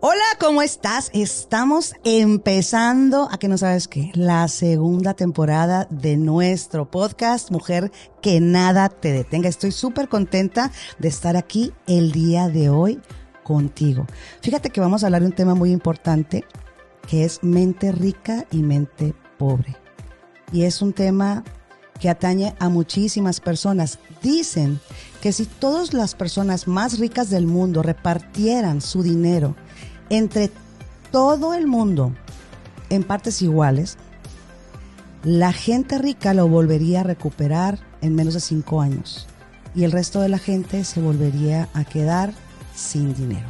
Hola, ¿cómo estás? Estamos empezando, a que no sabes qué, la segunda temporada de nuestro podcast Mujer que nada te detenga. Estoy súper contenta de estar aquí el día de hoy contigo. Fíjate que vamos a hablar de un tema muy importante que es mente rica y mente pobre. Y es un tema que atañe a muchísimas personas. Dicen que si todas las personas más ricas del mundo repartieran su dinero entre todo el mundo en partes iguales, la gente rica lo volvería a recuperar en menos de cinco años y el resto de la gente se volvería a quedar sin dinero.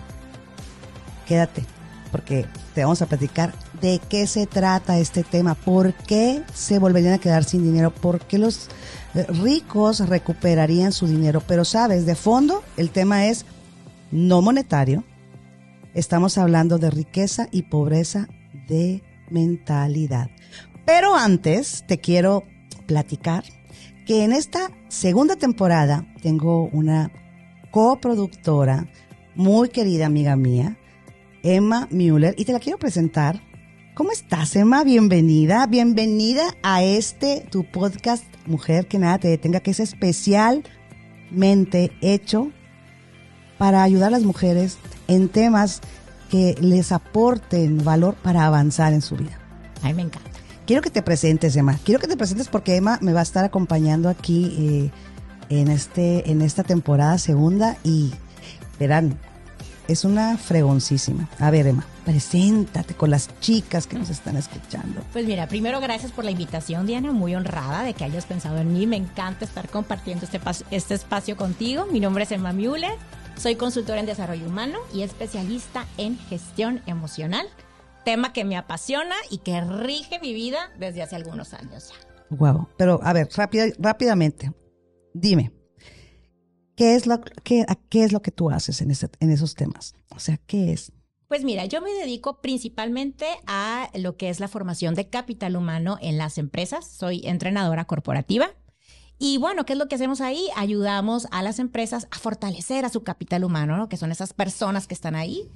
Quédate, porque te vamos a platicar de qué se trata este tema, por qué se volverían a quedar sin dinero, por qué los eh, ricos recuperarían su dinero. Pero sabes, de fondo el tema es no monetario, Estamos hablando de riqueza y pobreza de mentalidad. Pero antes te quiero platicar que en esta segunda temporada tengo una coproductora muy querida amiga mía, Emma Müller, y te la quiero presentar. ¿Cómo estás, Emma? Bienvenida, bienvenida a este tu podcast Mujer que nada te detenga, que es especialmente hecho para ayudar a las mujeres en temas que les aporten valor para avanzar en su vida. A mí me encanta. Quiero que te presentes, Emma. Quiero que te presentes porque Emma me va a estar acompañando aquí eh, en, este, en esta temporada segunda y verán, es una fregoncísima. A ver, Emma, preséntate con las chicas que nos están escuchando. Pues mira, primero gracias por la invitación, Diana, muy honrada de que hayas pensado en mí. Me encanta estar compartiendo este, este espacio contigo. Mi nombre es Emma Müller, soy consultora en desarrollo humano y especialista en gestión emocional, tema que me apasiona y que rige mi vida desde hace algunos años ya. Wow. Pero a ver, rápidamente, dime, ¿qué es, lo, qué, ¿qué es lo que tú haces en, en esos temas? O sea, ¿qué es? Pues mira, yo me dedico principalmente a lo que es la formación de capital humano en las empresas. Soy entrenadora corporativa y bueno, ¿qué es lo que hacemos ahí? Ayudamos a las empresas a fortalecer a su capital humano, ¿no? que son esas personas que están ahí,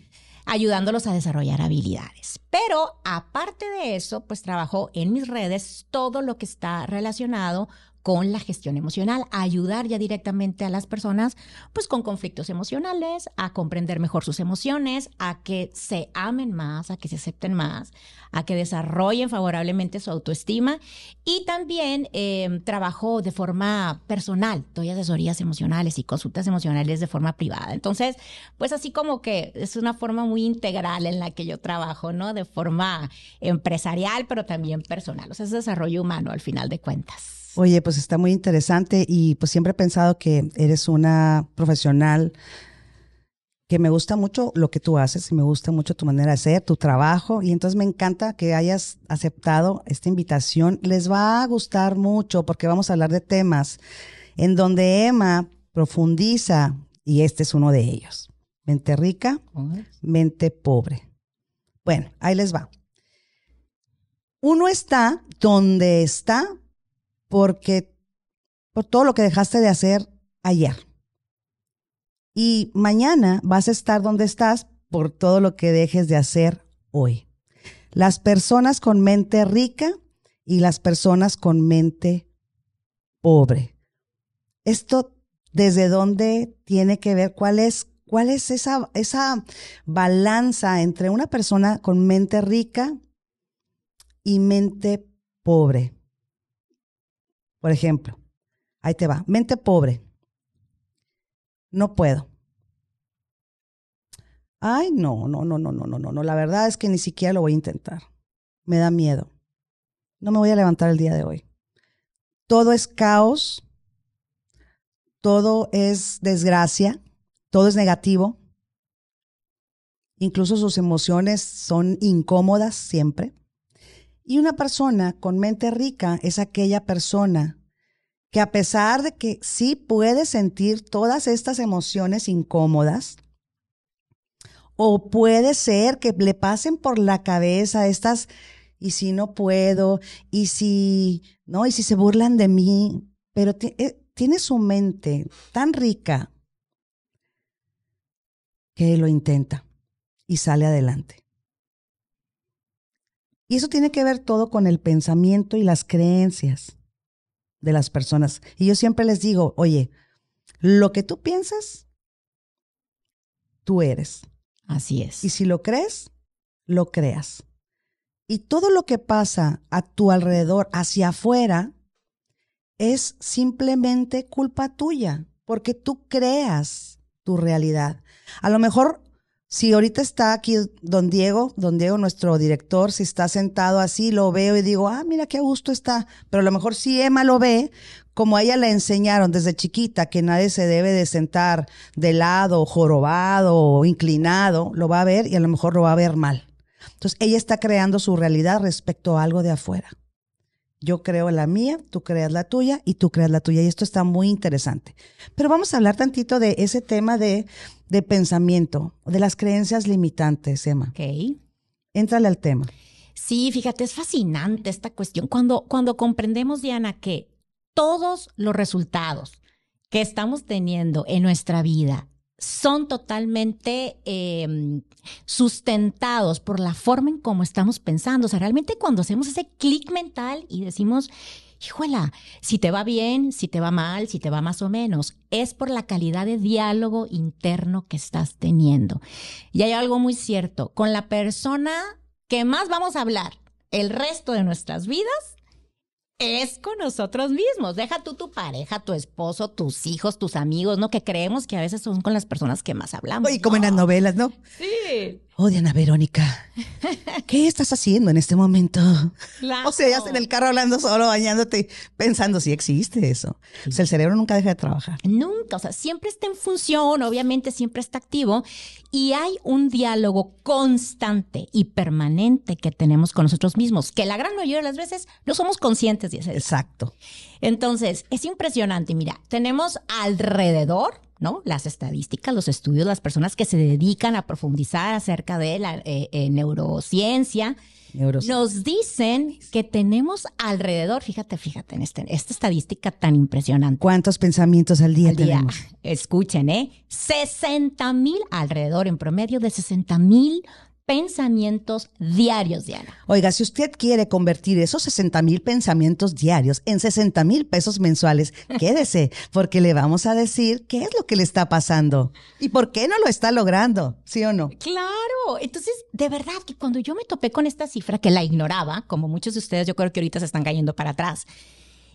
ayudándolos a desarrollar habilidades. Pero aparte de eso, pues trabajo en mis redes todo lo que está relacionado con la gestión emocional, ayudar ya directamente a las personas pues con conflictos emocionales, a comprender mejor sus emociones, a que se amen más, a que se acepten más, a que desarrollen favorablemente su autoestima y también em, trabajo de forma personal, doy asesorías emocionales y consultas emocionales de forma privada. Entonces, pues así como que es una forma muy integral en la que yo trabajo, ¿no? De forma empresarial, pero también personal. O sea, es desarrollo humano al final de cuentas. Oye, pues está muy interesante y pues siempre he pensado que eres una profesional que me gusta mucho lo que tú haces y me gusta mucho tu manera de ser, tu trabajo y entonces me encanta que hayas aceptado esta invitación. Les va a gustar mucho porque vamos a hablar de temas en donde Emma profundiza y este es uno de ellos. Mente rica, mente pobre. Bueno, ahí les va. Uno está donde está porque por todo lo que dejaste de hacer ayer. Y mañana vas a estar donde estás por todo lo que dejes de hacer hoy. Las personas con mente rica y las personas con mente pobre. Esto desde dónde tiene que ver cuál es cuál es esa esa balanza entre una persona con mente rica y mente pobre. Por ejemplo, ahí te va, mente pobre. No puedo. Ay, no, no, no, no, no, no, no, no. La verdad es que ni siquiera lo voy a intentar. Me da miedo. No me voy a levantar el día de hoy. Todo es caos. Todo es desgracia. Todo es negativo. Incluso sus emociones son incómodas siempre. Y una persona con mente rica es aquella persona que a pesar de que sí puede sentir todas estas emociones incómodas, o puede ser que le pasen por la cabeza estas, y si no puedo, y si, ¿no? Y si se burlan de mí, pero eh, tiene su mente tan rica que lo intenta. y sale adelante. Y eso tiene que ver todo con el pensamiento y las creencias de las personas. Y yo siempre les digo, oye, lo que tú piensas, tú eres. Así es. Y si lo crees, lo creas. Y todo lo que pasa a tu alrededor, hacia afuera, es simplemente culpa tuya, porque tú creas tu realidad. A lo mejor si ahorita está aquí don Diego, don Diego, nuestro director, si está sentado así, lo veo y digo, ah, mira qué gusto está. Pero a lo mejor si Emma lo ve, como a ella le enseñaron desde chiquita que nadie se debe de sentar de lado, jorobado o inclinado, lo va a ver y a lo mejor lo va a ver mal. Entonces ella está creando su realidad respecto a algo de afuera. Yo creo la mía, tú creas la tuya y tú creas la tuya. Y esto está muy interesante. Pero vamos a hablar tantito de ese tema de, de pensamiento, de las creencias limitantes, Emma. Ok. Éntrale al tema. Sí, fíjate, es fascinante esta cuestión. Cuando, cuando comprendemos, Diana, que todos los resultados que estamos teniendo en nuestra vida son totalmente em, sustentados por la forma en cómo estamos pensando. O sea, realmente cuando hacemos ese clic mental y decimos, híjola, si te va bien, si te va mal, si te va más o menos, es por la calidad de diálogo interno que estás teniendo. Y hay algo muy cierto, con la persona que más vamos a hablar el resto de nuestras vidas es con nosotros mismos. Deja tú tu pareja, tu esposo, tus hijos, tus amigos, ¿no? Que creemos que a veces son con las personas que más hablamos. Y como en las novelas, ¿no? Sí. Oh, Diana Verónica, ¿qué estás haciendo en este momento? O sea, ya en el carro hablando solo, bañándote, pensando si existe eso. O sea, el cerebro nunca deja de trabajar. Nunca, o sea, siempre está en función, obviamente siempre está activo y hay un diálogo constante y permanente que tenemos con nosotros mismos, que la gran mayoría de las veces no somos conscientes de eso. Exacto. Entonces, es impresionante. Mira, tenemos alrededor ¿no? Las estadísticas, los estudios, las personas que se dedican a profundizar acerca de la eh, eh, neurociencia, nos dicen que tenemos alrededor, fíjate, fíjate en este, esta estadística tan impresionante. ¿Cuántos pensamientos al día, tenemos? Escuchen, ¿eh? 60 mil alrededor, en promedio de 60 mil pensamientos diarios, Diana. Oiga, si usted quiere convertir esos 60 mil pensamientos diarios en 60 mil pesos mensuales, quédese, porque le vamos a decir qué es lo que le está pasando y por qué no lo está logrando, ¿sí o no? Claro, entonces, de verdad que cuando yo me topé con esta cifra, que la ignoraba, como muchos de ustedes, yo creo que ahorita se están cayendo para atrás,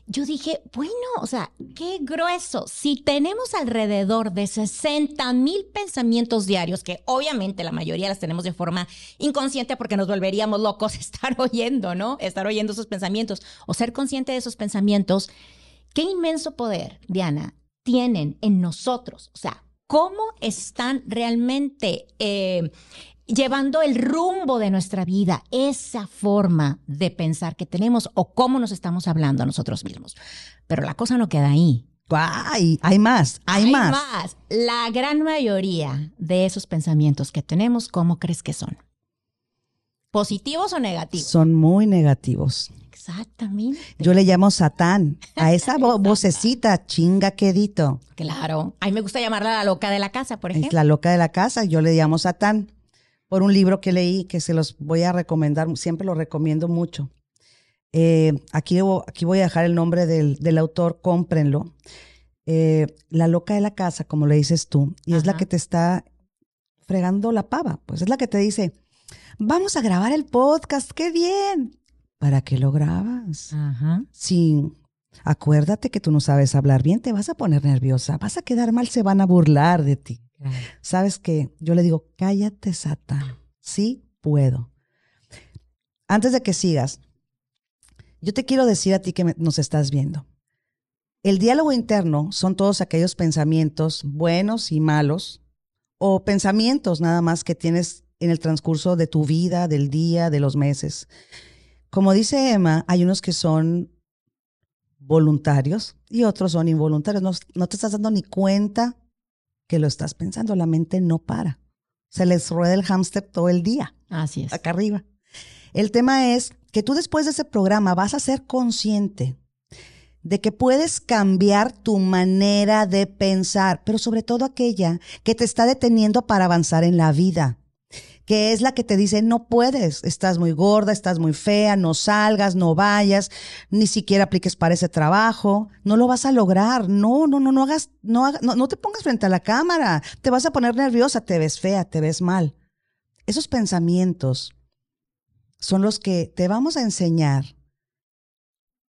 yo dije, bueno, o sea, qué grueso. Si tenemos alrededor de 60 mil pensamientos diarios, que obviamente la mayoría las tenemos de forma inconsciente porque nos volveríamos locos estar oyendo, ¿no? Estar oyendo esos pensamientos o ser consciente de esos pensamientos, qué inmenso poder, Diana, tienen en nosotros. O sea, cómo están realmente eh, llevando el rumbo de nuestra vida, esa forma de pensar que tenemos o cómo nos estamos hablando a nosotros mismos. Pero la cosa no queda ahí. Ay, hay más, hay, más. más. La gran mayoría de esos pensamientos que tenemos, ¿cómo crees que son? ¿Positivos o negativos? Son muy negativos. Exactamente. Yo le llamo Satán a esa vocecita chinga quedito. Claro. A mí me gusta llamarla la loca de la casa, por ejemplo. Es la loca de la casa, yo le llamo Satán por un libro que leí que se los voy a recomendar, siempre lo recomiendo mucho. Eh, aquí, aquí voy a dejar el nombre del, autor, cómprenlo. Eh, la loca de la casa, como le dices tú, y es la que te está fregando la pava, pues es la que te dice, vamos a grabar el podcast, qué bien. ¿Para qué lo grabas? Ajá. Sí, acuérdate que tú no sabes hablar bien, te vas a poner nerviosa, vas a quedar mal, se van a burlar de ti. ¿Sabes qué? Yo le digo, cállate, Satán. Sí puedo. Antes de que sigas, yo te quiero decir a ti que nos estás viendo. El diálogo interno son todos aquellos pensamientos buenos y malos, o pensamientos nada más que tienes en el transcurso de tu vida, del día, de los meses. Como dice Emma, hay unos que son voluntarios y otros son involuntarios. No, no te estás dando ni cuenta que lo estás pensando, la mente no para. Se les rueda el hámster todo el día. Así es. Acá arriba. El tema es que tú después de ese programa vas a ser consciente de que puedes cambiar tu manera de pensar, pero sobre todo aquella que te está deteniendo para avanzar en la vida. Que es la que te dice, no puedes, estás muy gorda, estás muy fea, no salgas, no vayas, ni siquiera apliques para ese trabajo, no lo vas a lograr, no, no, no, no hagas, no, no, no te pongas frente a la cámara, te vas a poner nerviosa, te ves fea, te ves mal. Esos pensamientos son los que te vamos a enseñar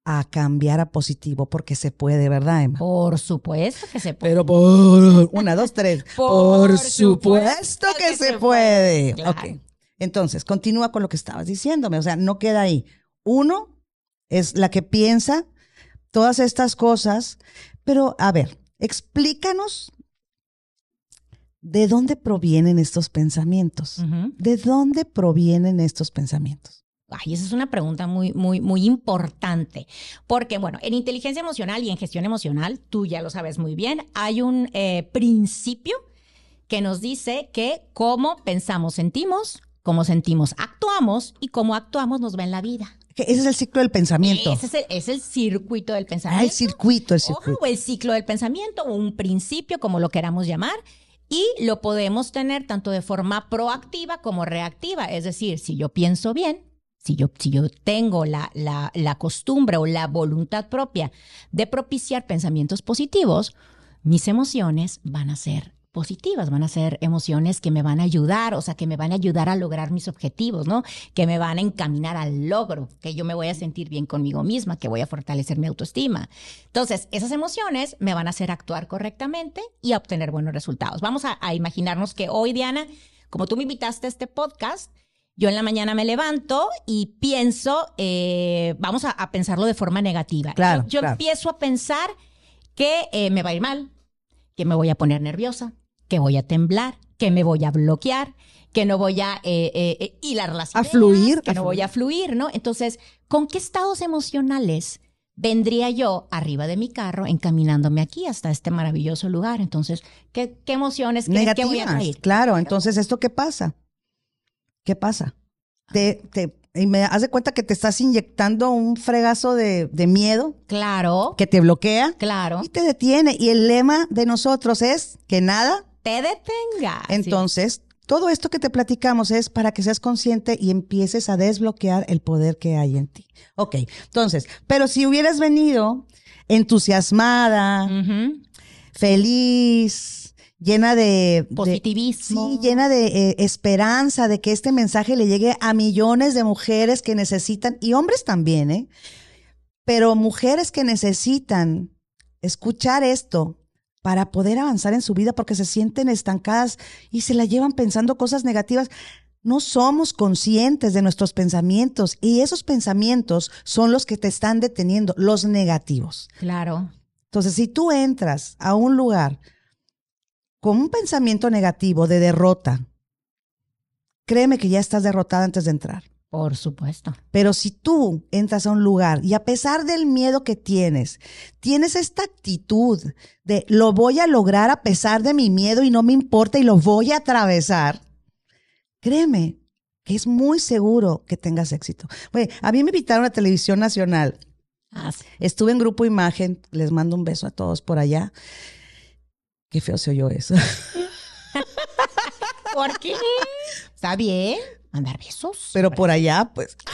a cambiar a positivo porque se puede, ¿verdad, Emma? Por supuesto que se puede. Pero por una, dos, tres. Por Por, supuesto supuesto que, que se, se puede. puede. Claro. Entonces, continúa con lo que estabas diciéndome. O sea, no queda ahí. Uno es la que piensa todas estas cosas, pero a ver, explícanos de dónde provienen estos pensamientos. ¿De dónde provienen estos pensamientos? Ay, esa es una pregunta muy, muy, muy importante. Porque, bueno, en inteligencia emocional y en gestión emocional, tú ya lo sabes muy bien, hay un eh, principio que nos dice que cómo pensamos, sentimos, cómo sentimos, actuamos y cómo actuamos nos va en la vida. Ese es el ciclo del pensamiento. Ese es el, es el circuito del Ah, pensamiento. el circuito, el Ojo, circuito. o el ciclo del pensamiento, o un principio, como lo queramos llamar, y lo podemos tener tanto de forma proactiva como reactiva. Es decir, si yo pienso bien, si yo, si yo tengo la, la, la costumbre o la voluntad propia de propiciar pensamientos positivos, mis emociones van a ser positivas, van a ser emociones que me van a ayudar, o sea, que me van a ayudar a lograr mis objetivos, ¿no? Que me van a encaminar al logro, que yo me voy a sentir bien conmigo misma, que voy a fortalecer mi autoestima. Entonces, esas emociones me van a hacer actuar correctamente y a obtener buenos resultados. Vamos a, a imaginarnos que hoy, Diana, como tú me invitaste a este podcast, yo en la mañana me levanto y pienso, eh, vamos a, a pensarlo de forma negativa. Claro, Yo, yo claro. empiezo a pensar que eh, me va a ir mal, que me voy a poner nerviosa, que voy a temblar, que me voy a bloquear, que no voy a eh, eh, eh, hilar las A fluir, que a no voy a fluir, ¿no? Entonces, ¿con qué estados emocionales vendría yo arriba de mi carro encaminándome aquí hasta este maravilloso lugar? Entonces, ¿qué, qué emociones creen que voy a Negativas. traer? Claro, entonces, ¿esto qué pasa? ¿Qué pasa? Te, te, y me haz de cuenta que te estás inyectando un fregazo de, de miedo Claro, que te bloquea claro. y te detiene. Y el lema de nosotros es que nada. Te detenga. Entonces, todo esto que te platicamos es para que seas consciente y empieces a desbloquear el poder que hay en ti. Ok, entonces, pero si hubieras venido entusiasmada, feliz, llena de, de- Positivismo. sí, llena de eh, esperanza de que este mensaje le llegue a millones de mujeres que necesitan, y hombres también, ¿eh? Pero mujeres que necesitan escuchar esto para poder avanzar en su vida porque se sienten estancadas y se la llevan pensando cosas negativas. No somos conscientes de nuestros pensamientos y esos pensamientos son los que te están deteniendo, los negativos. Claro. Entonces, si tú entras a un lugar con un pensamiento negativo de derrota, créeme que ya estás derrotada antes de entrar. Por supuesto. Pero si tú entras a un lugar y a pesar del miedo que tienes, tienes esta actitud de lo voy a lograr a pesar de mi miedo y no me importa y lo voy a atravesar, créeme que es muy seguro que tengas éxito. Oye, a mí me invitaron a Televisión Nacional Ah, sí. Estuve en Grupo Imagen, les mando un beso a todos por allá. Qué feo se oyó eso. ¿Por qué? Está bien. Mandar besos. Pero por allá, pues,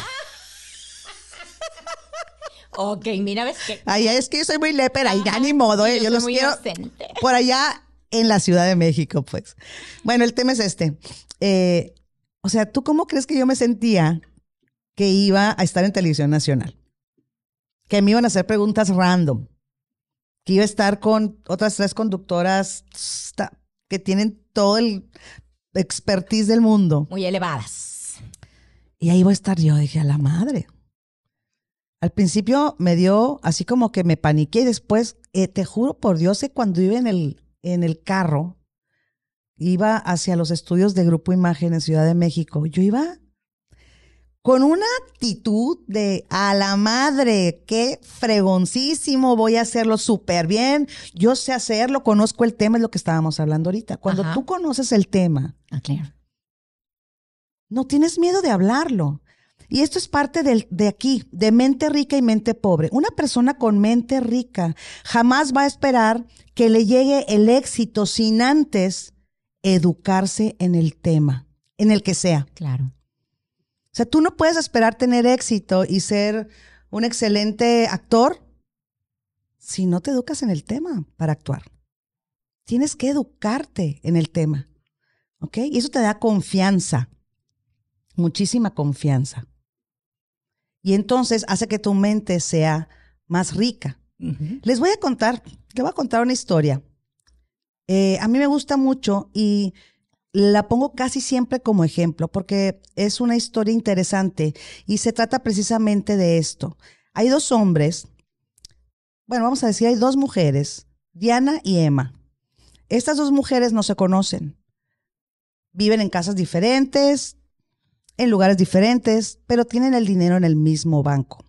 Ok, mira, ves que. allá es que yo soy muy lepera y ya ni modo, ¿eh? Yo yo, los muy quiero inocente. por allá en la Ciudad de México, pues. Bueno, el tema es este. Eh, o sea, ¿tú cómo crees que yo me sentía que iba a estar en televisión nacional? Que me iban a hacer preguntas random. Que iba a estar con otras tres conductoras que tienen todo el expertise del mundo. Muy elevadas. Y ahí voy a estar yo, dije, a la madre. Al principio me dio así como que me paniqué y después, eh, te juro por Dios, que cuando iba en el, en el carro, iba hacia los estudios de Grupo Imagen en Ciudad de México, yo iba con una actitud de a la madre, qué fregoncísimo, voy a hacerlo súper bien, yo sé hacerlo, conozco el tema, es lo que estábamos hablando ahorita. Cuando Ajá. tú conoces el tema, Ah, no tienes miedo de hablarlo. Y esto es parte del, de aquí, de mente rica y mente pobre. Una persona con mente rica jamás va a esperar que le llegue el éxito sin antes educarse en el tema, en el que sea. Claro. O sea, tú no puedes esperar tener éxito y ser un excelente actor si no te educas en el tema para actuar. Tienes que educarte en el tema. ¿Ok? Y eso te da confianza, muchísima confianza. Y entonces hace que tu mente sea más rica. Les voy a contar, les voy a contar una historia. Eh, a mí me gusta mucho y la pongo casi siempre como ejemplo porque es una historia interesante y se trata precisamente de esto. Hay dos hombres, bueno, vamos a decir, hay dos mujeres, Diana y Emma. Estas dos mujeres no se conocen. Viven en casas diferentes, en lugares diferentes, pero tienen el dinero en el mismo banco.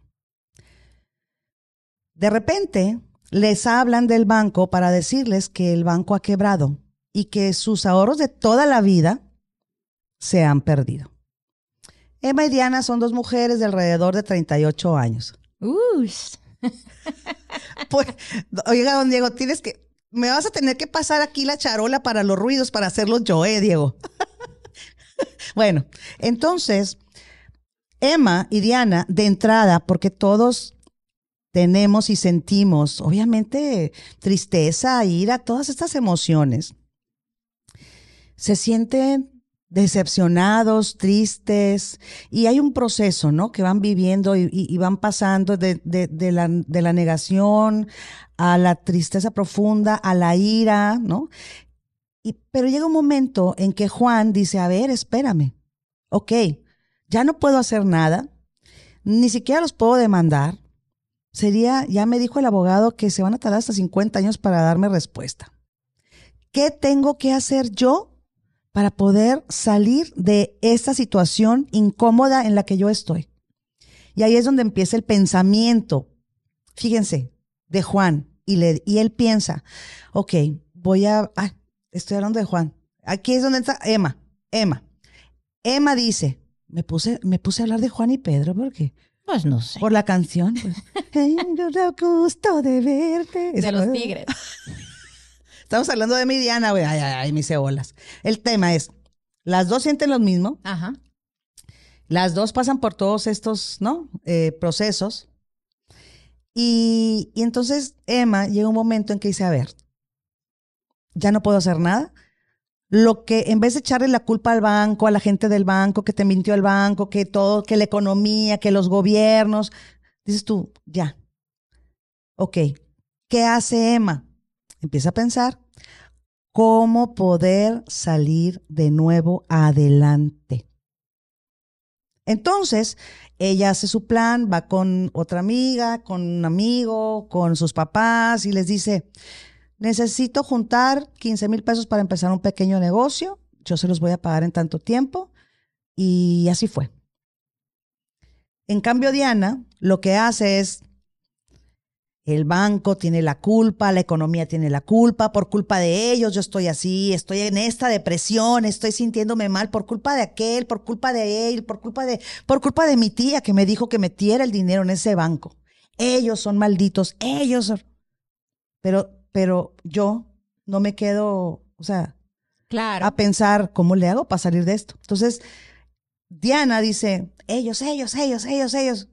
De repente, les hablan del banco para decirles que el banco ha quebrado y que sus ahorros de toda la vida se han perdido. Emma y Diana son dos mujeres de alrededor de 38 años. pues, oiga, don Diego, tienes que, me vas a tener que pasar aquí la charola para los ruidos para hacerlos yo, eh, Diego. bueno, entonces, Emma y Diana, de entrada, porque todos tenemos y sentimos, obviamente, tristeza, ira, todas estas emociones, se sienten decepcionados, tristes, y hay un proceso, ¿no? Que van viviendo y, van pasando de, la, de la negación a la tristeza profunda, a la ira, ¿no? Y, pero llega un momento en que Juan dice, a ver, espérame, ok, ya no puedo hacer nada, ni siquiera los puedo demandar. Sería, ya me dijo el abogado que se van a tardar hasta 50 años para darme respuesta. ¿Qué tengo que hacer yo para poder salir de esta situación incómoda en la que yo estoy. Y ahí es donde empieza el pensamiento, fíjense, de Juan. Y, le, y él piensa, ok, voy a... Ah, estoy hablando de Juan. Aquí es donde está Emma. Emma. Emma dice, me puse, me puse a hablar de Juan y Pedro, ¿por qué? Pues no sé. Por la canción. Pues. gusto de verte. De los tigres. Estamos hablando de mi Diana, güey. Ay, ay, ay, mis cebolas. El tema es, las dos sienten lo mismo. Ajá. Las dos pasan por todos estos, ¿no? Eh, procesos. Y, y entonces Emma llega un momento en que dice, a ver, ya no puedo hacer nada. Lo que en vez de echarle la culpa al banco, a la gente del banco, que te mintió el banco, que todo, que la economía, que los gobiernos, dices tú, ya. Ok, ¿qué hace Emma? Empieza a pensar cómo poder salir de nuevo adelante. Entonces, ella hace su plan, va con otra amiga, con un amigo, con sus papás y les dice, necesito juntar 15 mil pesos para empezar un pequeño negocio, yo se los voy a pagar en tanto tiempo y así fue. En cambio, Diana lo que hace es el banco tiene la culpa, la economía tiene la culpa, por culpa de ellos yo estoy así, estoy en esta depresión, estoy sintiéndome mal por culpa de aquel, por culpa de él, por culpa de, por culpa de mi tía que me dijo que metiera el dinero en ese banco. Ellos son malditos, ellos son... Pero, pero yo no me quedo, o sea, claro. a pensar cómo le hago para salir de esto. Entonces, Diana dice, ellos, ellos, ellos, ellos, ellos.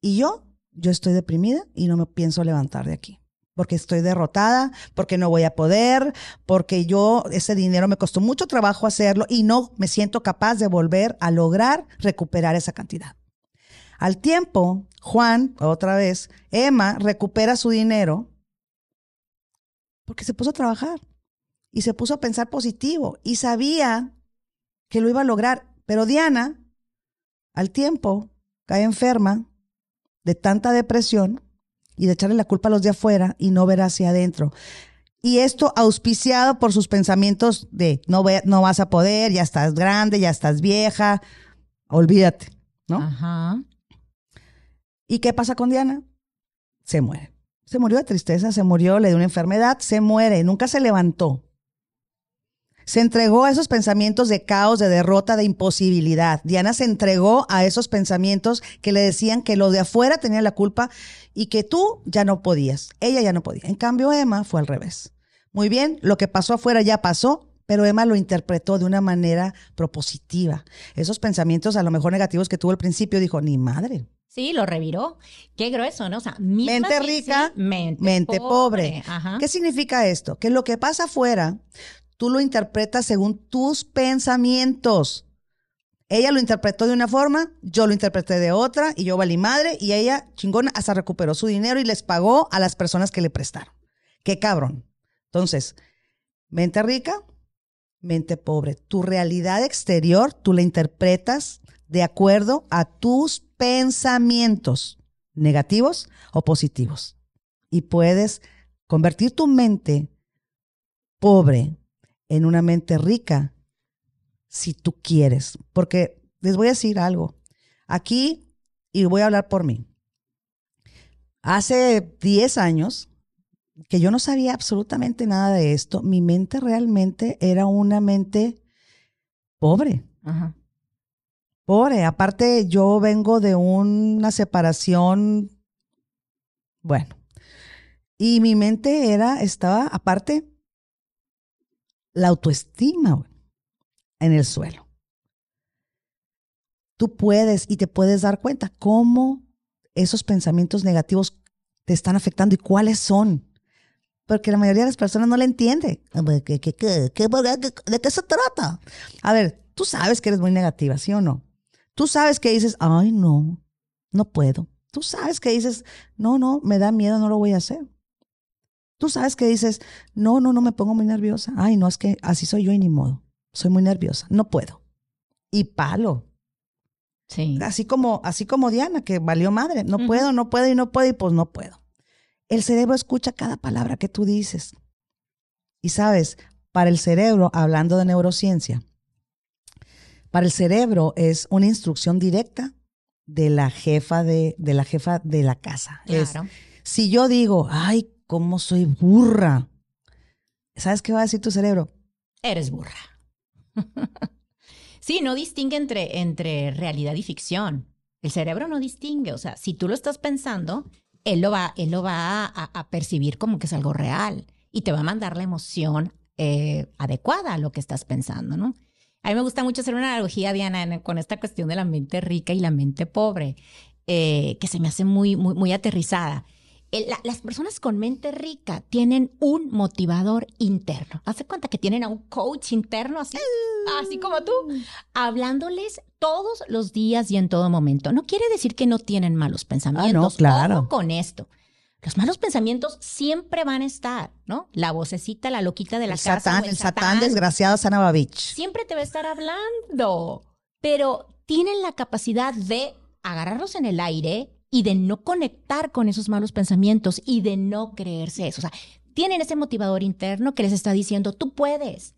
Y yo yo estoy deprimida y no me pienso levantar de aquí. Porque estoy derrotada, porque no voy a poder, porque yo, ese dinero me costó mucho trabajo hacerlo y no me siento capaz de volver a lograr recuperar esa cantidad. Al tiempo, Juan, otra vez, Emma recupera su dinero porque se puso a trabajar y se puso a pensar positivo y sabía que lo iba a lograr. Pero Diana, al tiempo, cae enferma de tanta depresión y de echarle la culpa a los de afuera y no ver hacia adentro. Y esto auspiciado por sus pensamientos de no, no vas a poder, ya estás grande, ya estás vieja, olvídate, ¿no? Ajá. ¿Y qué pasa con Diana? Se muere. Se murió de tristeza, se murió, le dio una enfermedad, se muere, nunca se levantó. Se entregó a esos pensamientos de caos, de derrota, de imposibilidad. Diana se entregó a esos pensamientos que le decían que lo de afuera tenía la culpa y que tú ya no podías. Ella ya no podía. En cambio, Emma fue al revés. Muy bien, lo que pasó afuera ya pasó, pero Emma lo interpretó de una manera propositiva. Esos pensamientos a lo mejor negativos que tuvo al principio, dijo, ni madre. Sí, lo reviró. Qué grueso, ¿no? O sea, mente rica, mente, pobre. ¿Qué significa esto? Que lo que pasa afuera, tú lo interpretas según tus pensamientos. Ella lo interpretó de una forma, yo lo interpreté de otra y yo valí madre y ella, chingona, hasta recuperó su dinero y les pagó a las personas que le prestaron. Qué cabrón. Entonces, mente rica, mente pobre. Tu realidad exterior, tú la interpretas de acuerdo a tus pensamientos, negativos o positivos. Y puedes convertir tu mente pobre en una mente rica si tú quieres. Porque les voy a decir algo. Aquí, y voy a hablar por mí. Hace 10 años que yo no sabía absolutamente nada de esto, mi mente realmente era una mente pobre. Pobre. Aparte, yo vengo de una separación, bueno, y mi mente era, estaba, aparte, la autoestima en el suelo. Tú puedes y te puedes dar cuenta cómo esos pensamientos negativos te están afectando y cuáles son. Porque la mayoría de las personas no le entiende. ¿De qué, se trata? A ver, tú sabes que eres muy negativa, ¿sí o no? Tú sabes que dices, ay, no, no puedo. Tú sabes que dices, no, no, me da miedo, no lo voy a hacer. Tú sabes que dices, no, no, no me pongo muy nerviosa. Ay, no, es que así soy yo y ni modo. Soy muy nerviosa, no puedo. Y palo. Sí. Así como, así como Diana, que valió madre. No puedo, no puedo y no puedo y pues no puedo. El cerebro escucha cada palabra que tú dices. Y sabes, para el cerebro, hablando de neurociencia, para el cerebro es una instrucción directa de la jefa de, de la jefa de la casa. Claro. si yo digo, ay, cómo soy burra, ¿sabes qué va a decir tu cerebro? Eres burra. sí, no distingue entre, entre realidad y ficción. El cerebro no distingue. O sea, si tú lo estás pensando, él lo va, él lo va a, percibir como que es algo real y te va a mandar la emoción eh, adecuada a lo que estás pensando, ¿no? A mí me gusta mucho hacer una analogía, Diana, con esta cuestión de la mente rica y la mente pobre, eh, que se me hace muy, muy aterrizada las personas con mente rica tienen un motivador interno. Hace cuenta que tienen a un coach interno así, así como tú, hablándoles todos los días y en todo momento. No quiere decir que no tienen malos pensamientos. Ah, no, claro. con esto. Los malos pensamientos siempre van a estar, ¿no? La vocecita, la loquita de la casa. Satán, el, satán, desgraciado Sanabavich. Siempre te va a estar hablando, pero tienen la capacidad de agarrarlos en el aire y de no conectar con esos malos pensamientos y de no creerse eso. O sea, tienen ese motivador interno que les está diciendo, tú puedes,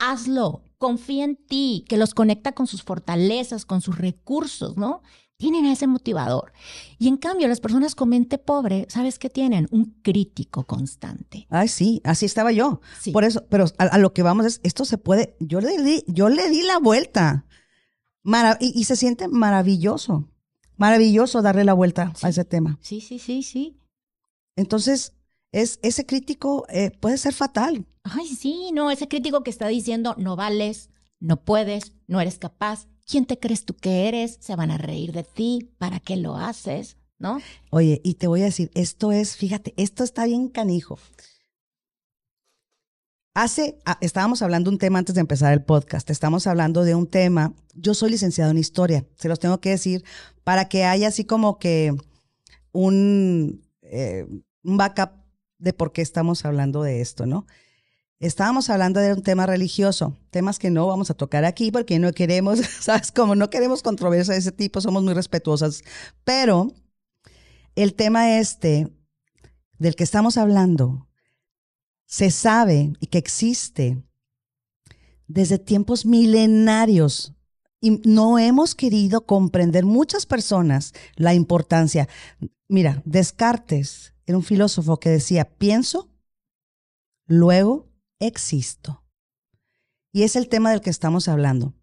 hazlo, confía en ti, que los conecta con sus fortalezas, con sus recursos, ¿no? Tienen ese motivador. Y en cambio, las personas con mente pobre, ¿sabes qué tienen? Un crítico constante. Ay, sí, así estaba yo. Por eso, pero a, lo que vamos es, esto se puede, yo le di, yo le di la vuelta. y se siente maravilloso. Maravilloso darle la vuelta a ese tema. Sí, sí, sí, sí. Entonces, es, ese crítico eh, puede ser fatal. Ay, sí, no, ese crítico que está diciendo no vales, no puedes, no eres capaz. ¿Quién te crees tú que eres? Se van a reír de ti. ¿Para qué lo haces? ¿No? Oye, y te voy a decir, esto es, fíjate, esto está bien canijo. Hace, ah, estábamos hablando un tema antes de empezar el podcast, estamos hablando de un tema, yo soy licenciado en historia, se los tengo que decir, para que haya así como que un, eh, un backup de por qué estamos hablando de esto, ¿no? Estábamos hablando de un tema religioso, temas que no vamos a tocar aquí porque no queremos, ¿sabes? Como no queremos controversia de ese tipo, somos muy respetuosas, pero el tema este del que estamos hablando se sabe y que existe desde tiempos milenarios y no hemos querido comprender muchas personas la importancia. Mira, Descartes era un filósofo que decía, pienso, luego existo. Y es el tema del que estamos hablando.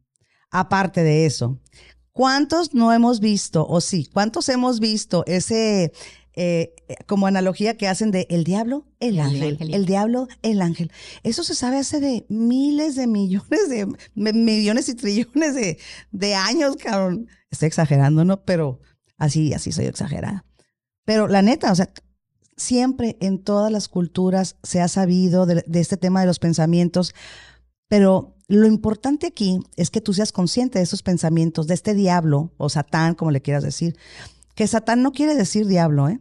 Aparte de eso, ¿Cuántos no hemos visto, o sí, cuántos hemos visto ese, eh, como analogía que hacen de el diablo, el, ángel, el diablo, el ángel. Eso se sabe hace de miles de millones de, millones y trillones de, de años, cabrón. Estoy exagerando, ¿no? Pero así, así soy exagerada. Pero la neta, o sea, siempre en todas las culturas se ha sabido de, este tema de los pensamientos, pero lo importante aquí es que tú seas consciente de esos pensamientos, de este diablo o Satán, como le quieras decir, que Satán no quiere decir diablo, ¿eh?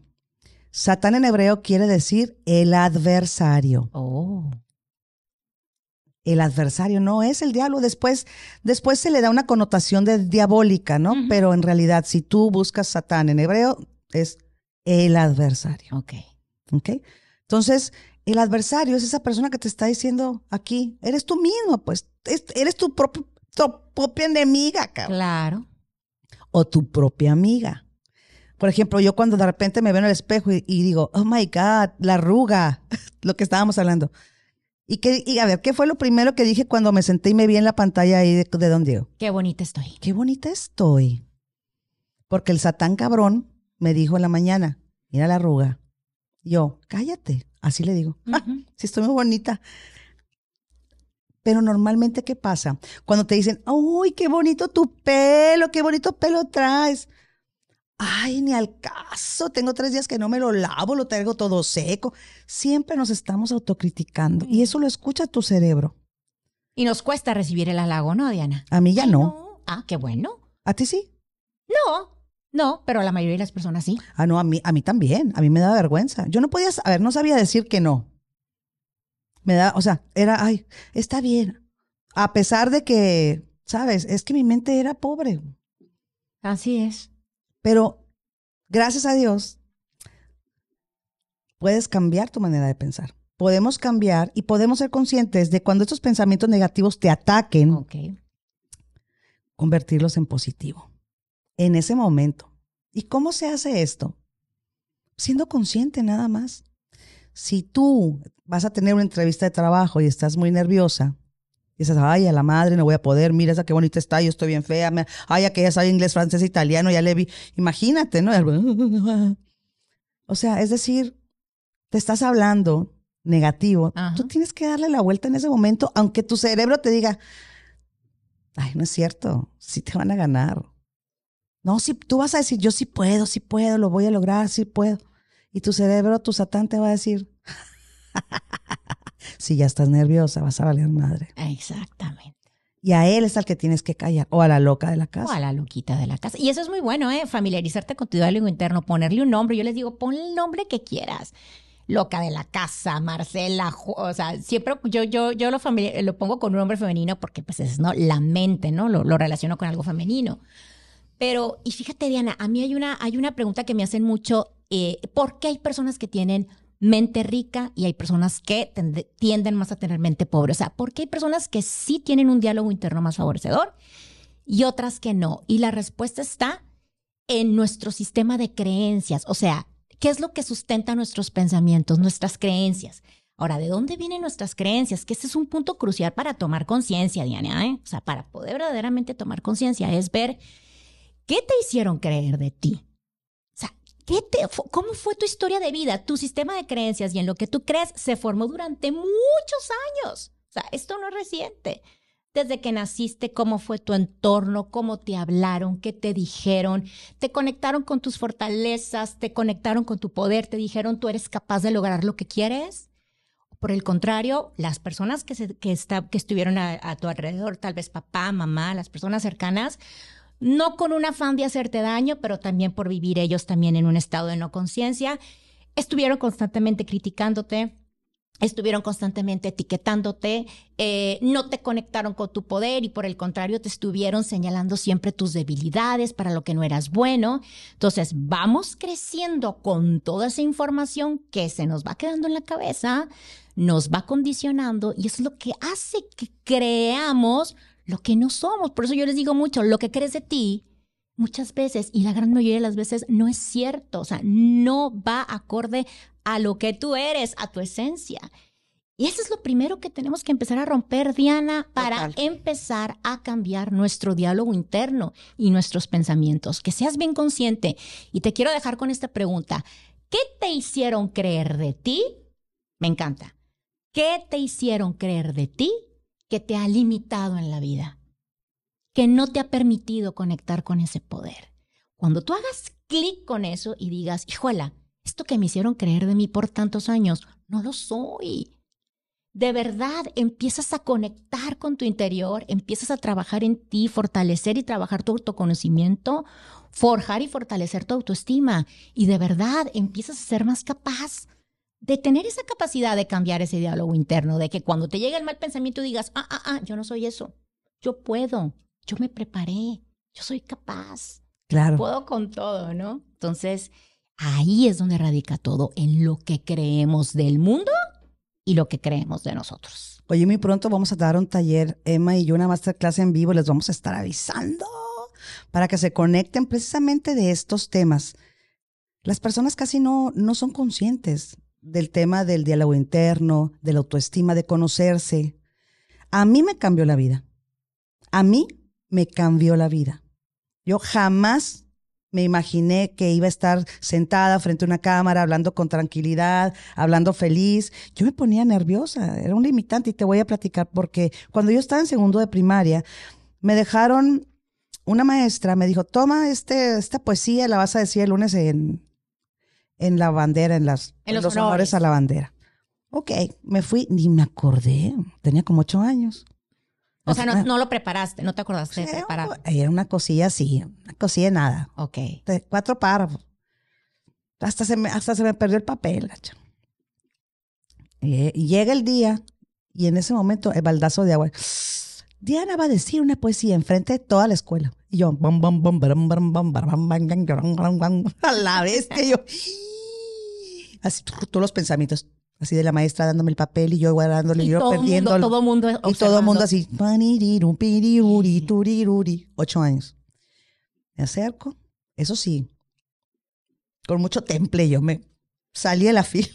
Satán en hebreo quiere decir el adversario. Oh. El adversario no es el diablo. Después, después se le da una connotación de diabólica, ¿no? Pero en realidad, si tú buscas Satán en hebreo, es el adversario. Ok. Ok. Entonces, el adversario es esa persona que te está diciendo aquí, eres tú mismo, pues, eres tu, tu propia enemiga, cabrón. Claro. O tu propia amiga. Por ejemplo, yo cuando de repente me veo en el espejo y, digo, oh my God, la arruga, lo que estábamos hablando. Y, que, y a ver, ¿qué fue lo primero que dije cuando me senté y me vi en la pantalla ahí de, de Don Diego? Qué bonita estoy. Qué bonita estoy. Porque el satán cabrón me dijo en la mañana, mira la arruga. Yo, cállate, así le digo. Si ah, sí, estoy muy bonita. Pero normalmente, ¿qué pasa? Cuando te dicen, uy, qué bonito tu pelo, qué bonito pelo traes. Ay, ni al caso, tengo tres días que no me lo lavo, lo traigo todo seco. Siempre nos estamos autocriticando y eso lo escucha tu cerebro. Y nos cuesta recibir el halago, ¿no, Diana? A mí ya no. Ah, qué bueno. ¿A ti sí? No, no, pero a la mayoría de las personas sí. Ah, no, a mí, a mí también. A mí me da vergüenza. Yo no podía, a ver, no sabía decir que no. Me da, o sea, era, ay, está bien. A pesar de que, sabes, es que mi mente era pobre. Así es. Pero, gracias a Dios, puedes cambiar tu manera de pensar. Podemos cambiar y podemos ser conscientes de cuando estos pensamientos negativos te ataquen, convertirlos en positivo. En ese momento. ¿Y cómo se hace esto? Siendo consciente nada más. Si tú vas a tener una entrevista de trabajo y estás muy nerviosa, y dices, ay, a la madre no voy a poder, mira esa qué bonita está, yo estoy bien fea, ay, aquella sabe inglés, francés, italiano, ya le vi. Imagínate, ¿no? O sea, es decir, te estás hablando negativo, tú tienes que darle la vuelta en ese momento, aunque tu cerebro te diga, ay, no es cierto, sí te van a ganar. No, si tú vas a decir, yo sí puedo, sí puedo, lo voy a lograr, sí puedo. Y tu cerebro, tu satán te va a decir, si ya estás nerviosa, vas a valer madre. Exactamente. Y a él es al que tienes que callar, o a la loca de la casa. O a la loquita de la casa. Y eso es muy bueno, ¿eh? Familiarizarte con tu diálogo interno, ponerle un nombre. Yo les digo, ponle el nombre que quieras. Loca de la casa, Marcela, o sea, siempre yo, yo, yo lo, lo pongo con un nombre femenino porque pues es ¿no? la mente, ¿no? Lo, lo relaciono con algo femenino. Pero, y fíjate, Diana, a mí hay una, hay una pregunta que me hacen mucho, eh, ¿por qué hay personas que tienen mente rica y hay personas que tienden más a tener mente pobre. O sea, porque hay personas que sí tienen un diálogo interno más favorecedor y otras que no. Y la respuesta está en nuestro sistema de creencias. O sea, ¿qué es lo que sustenta nuestros pensamientos, nuestras creencias? Ahora, ¿de dónde vienen nuestras creencias? Que este es un punto crucial para tomar conciencia, Diana. ¿eh? O sea, para poder verdaderamente tomar conciencia es ver qué te hicieron creer de ti ¿Cómo fue tu historia de vida? Tu sistema de creencias y en lo que tú crees se formó durante muchos años. O sea, esto no es reciente. Desde que naciste, cómo fue tu entorno, cómo te hablaron, qué te dijeron, te conectaron con tus fortalezas, te conectaron con tu poder, te dijeron tú eres capaz de lograr lo que quieres. Por el contrario, las personas que, que, que estuvieron a tu alrededor, tal vez papá, mamá, las personas cercanas, no con un afán de hacerte daño, pero también por vivir ellos también en un estado de no conciencia. Estuvieron constantemente criticándote, estuvieron constantemente etiquetándote, eh, no te conectaron con tu poder y por el contrario te estuvieron señalando siempre tus debilidades para lo que no eras bueno. Entonces vamos creciendo con toda esa información que se nos va quedando en la cabeza, nos va condicionando y es lo que hace que creamos lo que no somos. Por eso yo les digo mucho, lo que crees de ti, muchas veces, y la gran mayoría de las veces, no es cierto. O sea, no va acorde a lo que tú eres, a tu esencia. Y eso es lo primero que tenemos que empezar a romper, Diana, para empezar a cambiar nuestro diálogo interno y nuestros pensamientos. Que seas bien consciente. Y te quiero dejar con esta pregunta. ¿Qué te hicieron creer de ti? Me encanta. ¿Qué te hicieron creer de ti que te ha limitado en la vida? Que no te ha permitido conectar con ese poder. Cuando tú hagas clic con eso y digas, híjola, esto que me hicieron creer de mí por tantos años, no lo soy de verdad empiezas a conectar con tu interior, empiezas a trabajar en ti, fortalecer y trabajar tu autoconocimiento, forjar y fortalecer tu autoestima y de verdad empiezas a ser más capaz de tener esa capacidad de cambiar ese diálogo interno, de que cuando te llegue el mal pensamiento digas, ah, ah, ah, yo no soy eso, yo puedo, yo me preparé, yo soy capaz. Claro. Puedo con todo, ¿no? Entonces, ahí es donde radica todo, en lo que creemos del mundo y lo que creemos de nosotros. Oye, muy pronto vamos a dar un taller, Emma y yo, una masterclass en vivo, les vamos a estar avisando para que se conecten precisamente de estos temas. Las personas casi no, no son conscientes del tema del diálogo interno, de la autoestima, de conocerse. A mí me cambió la vida. A mí me cambió la vida. Yo jamás me imaginé que iba a estar sentada frente a una cámara, hablando con tranquilidad, hablando feliz. Yo me ponía nerviosa, era un limitante y te voy a platicar porque cuando yo estaba en segundo de primaria, me dejaron, una maestra me dijo, toma este, esta poesía, la vas a decir el lunes en, en la bandera, en, las, los, honores. honores a la bandera. Ok, me fui, ni me acordé, tenía como ocho años. O sea, no, lo preparaste, no te acordaste de preparar. Era una cosilla así, una cosilla de nada. Ok. cuatro párrafos. Hasta se me, hasta se me perdió el papel. Y, llega el día y en ese momento el baldazo de agua. Diana va a decir una poesía enfrente de toda la escuela. Y yo, así todos los pensamientos así de la maestra dándome el papel y yo guardándole y, yo perdiendo. todo mundo Y todo el mundo así. Ocho años. Me acerco. Eso sí. Con mucho temple yo me salí de la fila.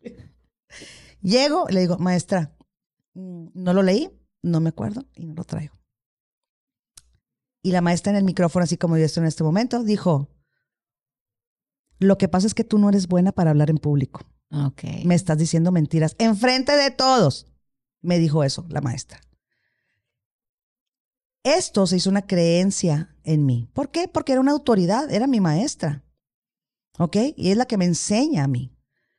Llego, le digo, maestra, mm, no lo leí, no me acuerdo y no lo traigo. Y la maestra en el micrófono, así como yo estoy en este momento, dijo, lo que pasa es que tú no eres buena para hablar en público. Me estás diciendo mentiras. Enfrente de todos. Me dijo eso la maestra. Esto se hizo una creencia en mí. ¿Por qué? Porque era una autoridad, era mi maestra. ¿Ok? Y es la que me enseña a mí.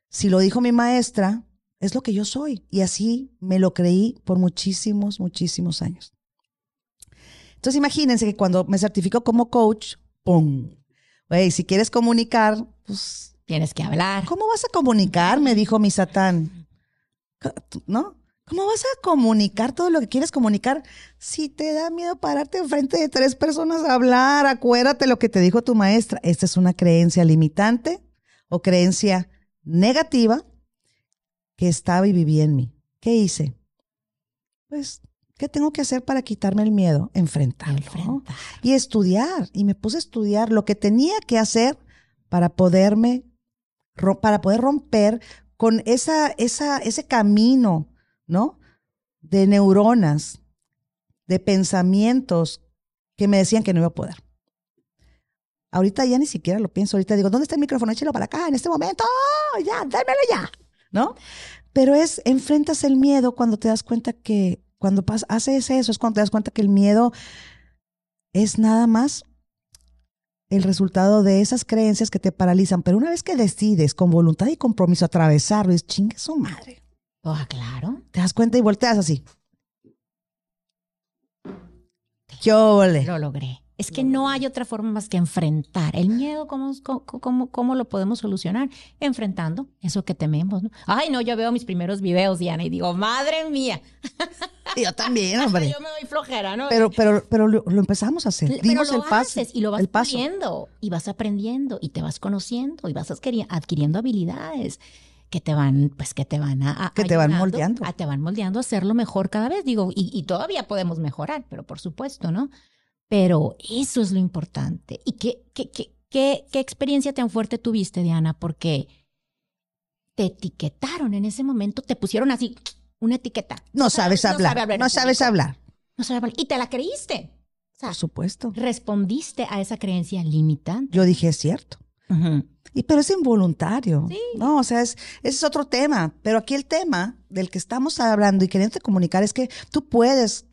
Si lo dijo mi maestra, es lo que yo soy. Y así me lo creí por muchísimos, muchísimos años. Entonces imagínense que cuando me certifico como coach, ¡pum! Güey, si quieres comunicar, pues Tienes que hablar. ¿Cómo vas a comunicar? Me dijo mi Satán. ¿No? ¿Cómo vas a comunicar todo lo que quieres comunicar si te da miedo pararte enfrente de tres personas a hablar? Acuérdate lo que te dijo tu maestra. Esta es una creencia limitante o creencia negativa que estaba y vivía en mí. ¿Qué hice? Pues, ¿qué tengo que hacer para quitarme el miedo? Enfrentarlo. Enfrentar. Y estudiar. Y me puse a estudiar lo que tenía que hacer para poderme para poder romper con esa, esa, ese camino, ¿no? De neuronas, de pensamientos que me decían que no iba a poder. Ahorita ya ni siquiera lo pienso, ahorita digo, ¿dónde está el micrófono? Échalo para acá, en este momento, ya, dámelo ya, ¿no? Pero es, enfrentas el miedo cuando te das cuenta que, cuando haces eso, es cuando te das cuenta que el miedo es nada más el resultado de esas creencias que te paralizan. Pero una vez que decides con voluntad y compromiso atravesarlo, es chingue su madre. Oh, claro. Te das cuenta y volteas así. Yo Lo logré. Es que no hay otra forma más que enfrentar. El miedo, ¿cómo, cómo, cómo lo podemos solucionar? Enfrentando eso que tememos. ¿no? Ay, no, yo veo mis primeros videos, Diana, y digo, madre mía. Yo también, hombre. yo me doy flojera, ¿no? Pero, pero, pero lo, empezamos a hacer. Dimos el paso. y lo vas aprendiendo, y vas aprendiendo, y te vas conociendo, y vas adquiriendo habilidades que te van, pues que te van a, que te van moldeando, a, te van moldeando a hacerlo mejor cada vez. Digo, y, y todavía podemos mejorar, pero por supuesto, ¿no? Pero eso es lo importante. ¿Y qué, qué, qué, qué, qué experiencia tan fuerte tuviste, Diana? Porque te etiquetaron en ese momento, te pusieron así una etiqueta. No sabes hablar, no sabes hablar. No sabes hablar. Y te la creíste. O sea, Por supuesto. respondiste a esa creencia limitante. Yo dije, es cierto. Y pero es involuntario. Sí. No, o sea, es, ese es otro tema. Pero aquí el tema del que estamos hablando y queriendo comunicar es que tú puedes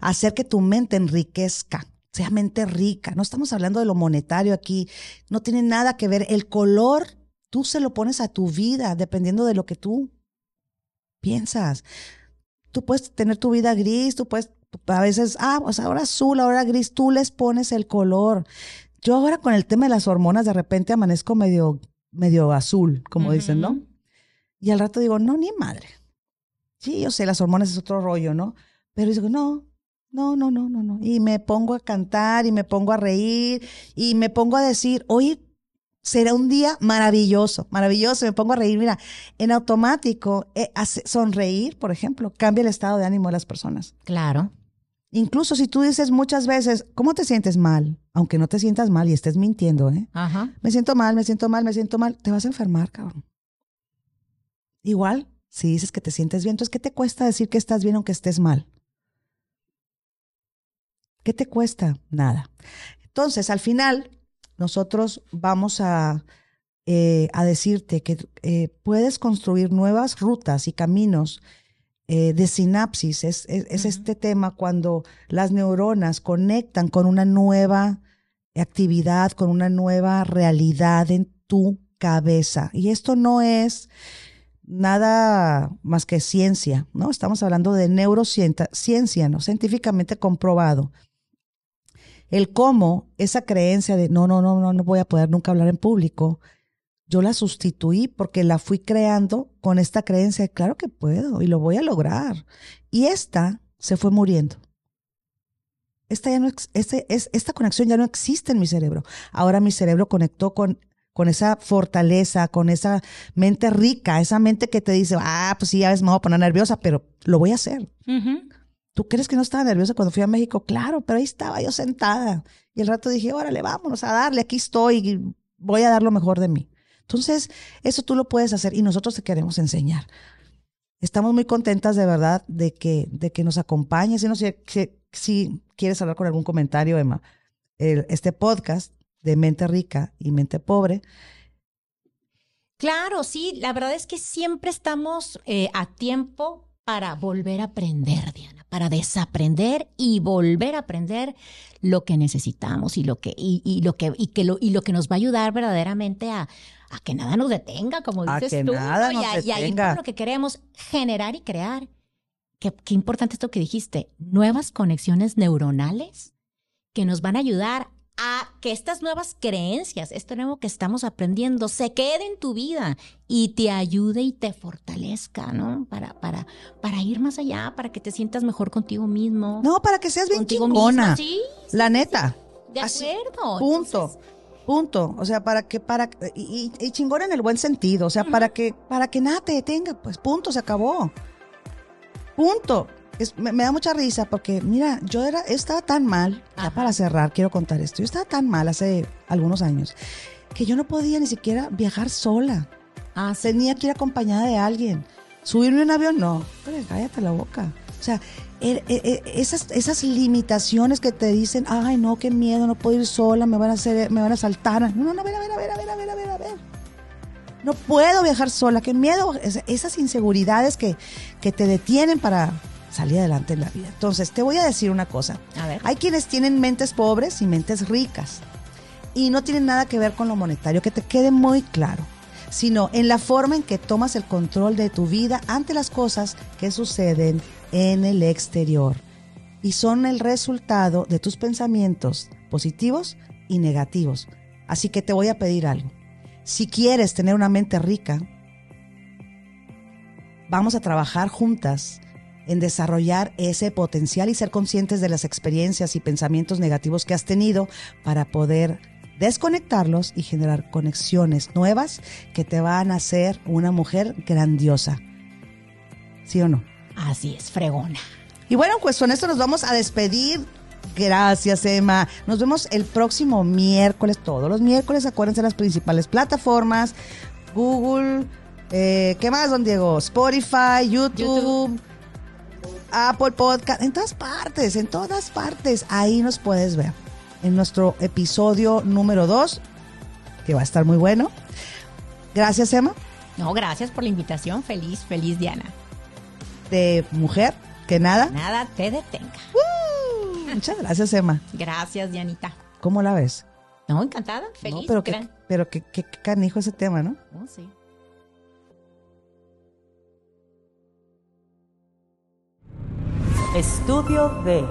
hacer que tu mente enriquezca, sea mente rica. No estamos hablando de lo monetario aquí. No tiene nada que ver. El color, tú se lo pones a tu vida dependiendo de lo que tú piensas. Tú puedes tener tu vida gris, tú puedes, a veces, ah, pues ahora azul, ahora gris, tú les pones el color. Yo ahora con el tema de las hormonas de repente amanezco medio, medio azul, como dicen, ¿no? Y al rato digo, no, ni madre. Sí, yo sé, las hormonas es otro rollo, ¿no? Pero digo, no, no, no, no, no, no. Y me pongo a cantar y me pongo a reír y me pongo a decir, hoy será un día maravilloso, maravilloso. Me pongo a reír. Mira, en automático, eh, sonreír, por ejemplo, cambia el estado de ánimo de las personas. Claro. Incluso si tú dices muchas veces, ¿cómo te sientes mal? Aunque no te sientas mal y estés mintiendo, ¿eh? Ajá. Me siento mal, me siento mal, me siento mal. Te vas a enfermar, cabrón. Igual, si dices que te sientes bien, entonces, ¿qué te cuesta decir que estás bien aunque estés mal? ¿Qué te cuesta? Nada. Entonces, al final, nosotros vamos a, eh, a decirte que eh, puedes construir nuevas rutas y caminos eh, de sinapsis. Es, es- este tema cuando las neuronas conectan con una nueva actividad, con una nueva realidad en tu cabeza. Y esto no es nada más que ciencia, ¿no? Estamos hablando de neurociencia, ciencia, ¿no? Científicamente comprobado. El cómo esa creencia de no, no, no, no, no voy a poder nunca hablar en público, yo la sustituí porque la fui creando con esta creencia de claro que puedo y lo voy a lograr. Y esta se fue muriendo. Esta, ya no, este, es, esta conexión ya no existe en mi cerebro. Ahora mi cerebro conectó con, con esa fortaleza, con esa mente rica, esa mente que te dice, ah, pues sí, ya ves, me voy a poner nerviosa, pero lo voy a hacer. ¿Tú crees que no estaba nerviosa cuando fui a México? Claro, pero ahí estaba yo sentada. Y el rato dije, órale, vámonos a darle, aquí estoy, y voy a dar lo mejor de mí. Entonces, eso tú lo puedes hacer y nosotros te queremos enseñar. Estamos muy contentas de verdad de que, de que nos acompañes. Y no si, si quieres hablar con algún comentario, Emma. Este podcast de Mente Rica y Mente Pobre, Claro, sí, la verdad es que siempre estamos eh, a tiempo para volver a aprender, Diana, para desaprender y volver a aprender lo que necesitamos y lo que y, y lo que y que lo y lo que nos va a ayudar verdaderamente a, a que nada nos detenga, como A dices que tú, nada ¿no? y, nos a, y a ir por lo que queremos generar y crear. Qué, qué importante esto que dijiste, nuevas conexiones neuronales que nos van a ayudar a que estas nuevas creencias, esto nuevo que estamos aprendiendo, se quede en tu vida y te ayude y te fortalezca, ¿no? Para, para, para ir más allá, para que te sientas mejor contigo mismo. no, para que seas bien chingona. sí, La neta. de Así, acuerdo. Punto. Entonces, Punto. O sea, para que, para, y, y- chingón en el buen sentido. O sea, para que, para que nada te detenga, pues punto, se acabó. Punto. Es- me, me da mucha risa porque, mira, yo era, estaba tan mal, ya Ajá. para cerrar, quiero contar esto. Yo estaba tan mal hace algunos años que yo no podía ni siquiera viajar sola. ah, sí. Tenía que ir acompañada de alguien. Subirme a un avión, no. Pero cállate la boca. O sea, er- er- er- esas, esas limitaciones que te dicen, ay, no, qué miedo, no puedo ir sola, me van a hacer, me van a saltar. No, no, no, a ver, a ver, a ver, a ver, a ver, a ver, a ver. No puedo viajar sola, qué miedo. Es- Esas inseguridades que, que te detienen para salir adelante en la vida. Entonces, te voy a decir una cosa. A ver. Hay quienes tienen mentes pobres y mentes ricas. Y no tienen nada que ver con lo monetario, que te quede muy claro, sino en la forma en que tomas el control de tu vida ante las cosas que suceden en el exterior. Y son el resultado de tus pensamientos positivos y negativos. Así que te voy a pedir algo. Si quieres tener una mente rica, vamos a trabajar juntas en desarrollar ese potencial y ser conscientes de las experiencias y pensamientos negativos que has tenido para poder desconectarlos y generar conexiones nuevas que te van a hacer una mujer grandiosa. ¿Sí o no? Así es, fregona. Y bueno, pues con esto nos vamos a despedir. Gracias, Emma. Nos vemos el próximo miércoles, todos los miércoles. Acuérdense las principales plataformas: Google, Eh, ¿Qué más, don Diego? Spotify, YouTube, YouTube. Apple Podcast, en todas partes, en todas partes. Ahí nos puedes ver. En nuestro episodio número 2, que va a estar muy bueno. Gracias, Emma, No, gracias por la invitación. Feliz, feliz Diana. de Mujer que Nada. Nada te detenga. Muchas gracias, Emma. Gracias, Dianita. ¿Cómo la ves? No, encantada, feliz. No, pero qué, gran- pero qué, qué canijo ese tema, ¿no? Oh, sí. Estudio D.